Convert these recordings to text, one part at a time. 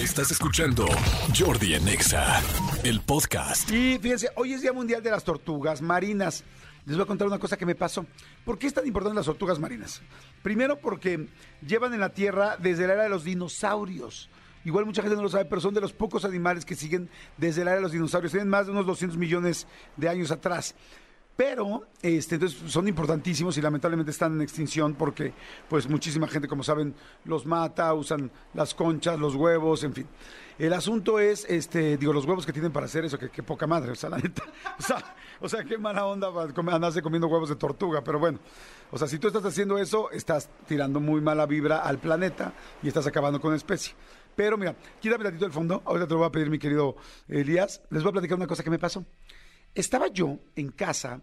Estás escuchando Jordi Anexa, el podcast. Y fíjense, hoy es Día Mundial de las Tortugas Marinas. Les voy a contar una cosa que me pasó. ¿Por qué es tan importante las tortugas marinas? Primero porque llevan en la Tierra desde la era de los dinosaurios. Igual mucha gente no lo sabe, pero son de los pocos animales que siguen desde la era de los dinosaurios. Tienen más de unos 200 millones de años atrás. Pero, este, entonces son importantísimos y lamentablemente están en extinción porque, pues, muchísima gente, como saben, los mata, usan las conchas, los huevos, en fin. El asunto es, este, digo, los huevos que tienen para hacer eso, que, poca madre, o sea, la neta, o sea, o qué mala onda andarse comiendo huevos de tortuga, pero bueno, o sea, si tú estás haciendo eso, estás tirando muy mala vibra al planeta y estás acabando con la especie. Pero mira, quítame tantito el fondo, ahorita te lo voy a pedir, mi querido Elías, les voy a platicar una cosa que me pasó. Estaba yo en casa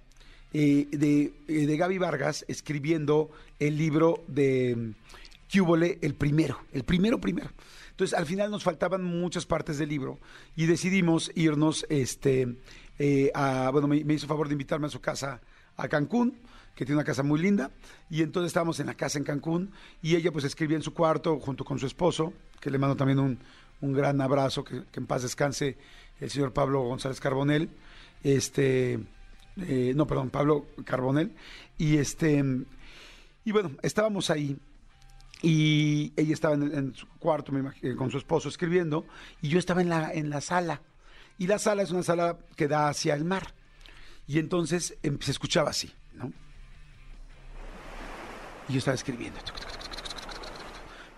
de, eh, de Gaby Vargas escribiendo el libro de mm, Cúbole, el primero, el primero primero. Entonces, al final nos faltaban muchas partes del libro y decidimos irnos, este, eh, a, bueno, me, me hizo favor de invitarme a su casa a Cancún, que tiene una casa muy linda, y entonces estábamos en la casa en Cancún y ella pues escribía en su cuarto junto con su esposo, que le mando también un, un gran abrazo, que, que en paz descanse el señor Pablo González Carbonel, este, eh, no, perdón, Pablo Carbonel. Y este, y bueno, estábamos ahí y ella estaba en, su cuarto con su esposo escribiendo y yo estaba en la, en la sala. Y la sala es una sala que da hacia el mar. Y entonces em-, se escuchaba así, ¿no? Y yo estaba escribiendo.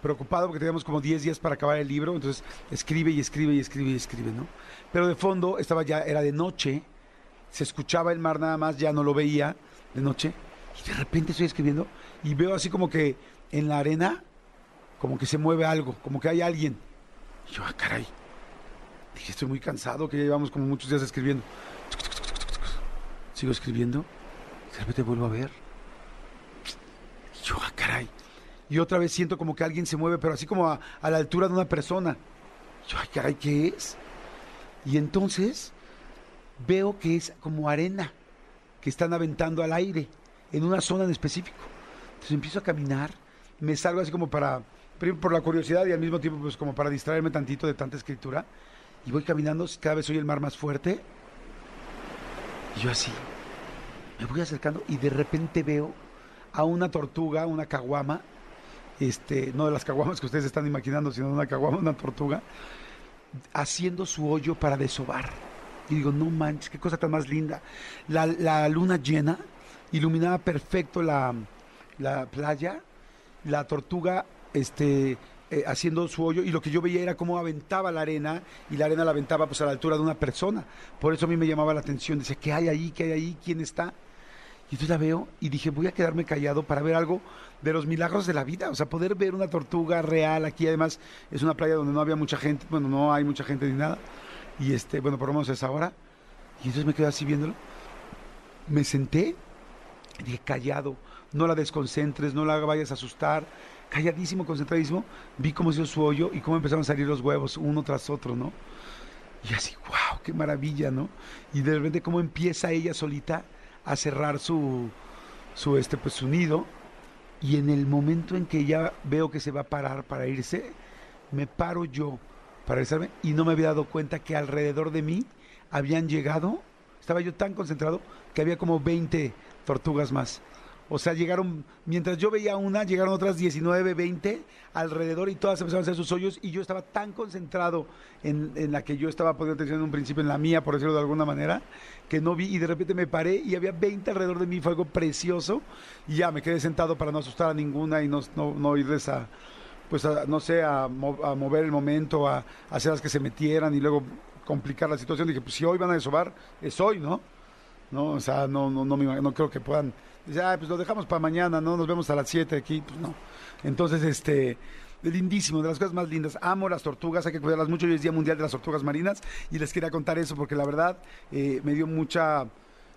Preocupado porque teníamos como 10 días para acabar el libro, entonces escribe y escribe y escribe y escribe, ¿no? Pero de fondo estaba ya, era de noche, se escuchaba el mar nada más, ya no lo veía de noche. Y de repente estoy escribiendo y veo así como que en la arena, como que se mueve algo, como que hay alguien. Y yo, ah, caray. Dije, estoy muy cansado, que ya llevamos como muchos días escribiendo. Sigo escribiendo, de repente vuelvo a ver. Y yo, ah, caray. Y otra vez siento como que alguien se mueve, pero así como a, la altura de una persona. Y yo, ay, caray, ¿qué es? Y entonces veo que es como arena que están aventando al aire en una zona en específico. Entonces empiezo a caminar, me salgo así como para, por la curiosidad y al mismo tiempo pues como para distraerme tantito de tanta escritura. Y voy caminando, cada vez oye el mar más fuerte. Y yo así, me voy acercando y de repente veo a una tortuga, una caguama, este, no de las caguamas que ustedes están imaginando, sino una caguama, una tortuga, haciendo su hoyo para desovar. Y digo, no manches, qué cosa tan más linda. La, luna llena iluminaba perfecto la, la playa, la tortuga este, eh, haciendo su hoyo, y lo que yo veía era cómo aventaba la arena, y la arena la aventaba pues a la altura de una persona. Por eso a mí me llamaba la atención, decía, ¿qué hay ahí? ¿Qué hay ahí? ¿Quién está? Y entonces la veo y dije, voy a quedarme callado para ver algo de los milagros de la vida. O sea, poder ver una tortuga real aquí. Además, es una playa donde no había mucha gente. Bueno, no hay mucha gente ni nada. Y este, bueno, por lo menos es ahora. Y entonces me quedé así viéndolo. Me senté y dije, callado. No la desconcentres, no la vayas a asustar. Calladísimo, concentradísimo. Vi cómo se hizo su hoyo y cómo empezaron a salir los huevos uno tras otro, ¿no? Y así, wow, qué maravilla, ¿no? Y de repente cómo empieza ella solita a cerrar su, su, este, pues, su nido. Y en el momento en que ya veo que se va a parar para irse, me paro yo y no me había dado cuenta que alrededor de mí habían llegado, estaba yo tan concentrado que había como 20 tortugas más. O sea, llegaron, mientras yo veía una, llegaron otras 19, 20 alrededor y todas empezaron a hacer sus hoyos y yo estaba tan concentrado en, en la que yo estaba poniendo atención en un principio, en la mía, por decirlo de alguna manera, que no vi y de repente me paré y había 20 alrededor de mí, fue algo precioso y ya me quedé sentado para no asustar a ninguna y no, no, no irles a, pues a, no sé, a, mo- a mover el momento, a, hacer las que se metieran y luego complicar la situación. Dije, pues si hoy van a desovar, es hoy, ¿no? ¿no? O sea, no, no, no, me no creo que puedan. Dice, ah, pues lo dejamos para mañana, ¿no? Nos vemos a las 7 aquí. Pues no. Entonces, este, lindísimo, de las cosas más lindas. Amo las tortugas, hay que cuidarlas mucho. Hoy es Día Mundial de las Tortugas Marinas y les quería contar eso porque la verdad eh, me dio mucha.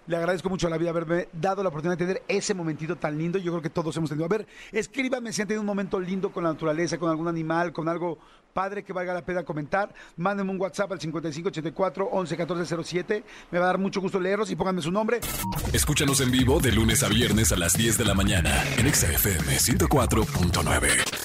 Le agradezco mucho a la vida haberme dado la oportunidad de tener ese momentito tan lindo. Yo creo que todos hemos tenido. A ver, escríbanme si han tenido un momento lindo con la naturaleza, con algún animal, con algo padre que valga la pena comentar. Mándenme un WhatsApp al 5584 111407. Me va a dar mucho gusto leerlos y pónganme su nombre. Escúchanos en vivo de lunes a viernes a las 10 de la mañana en Exa FM 104.9.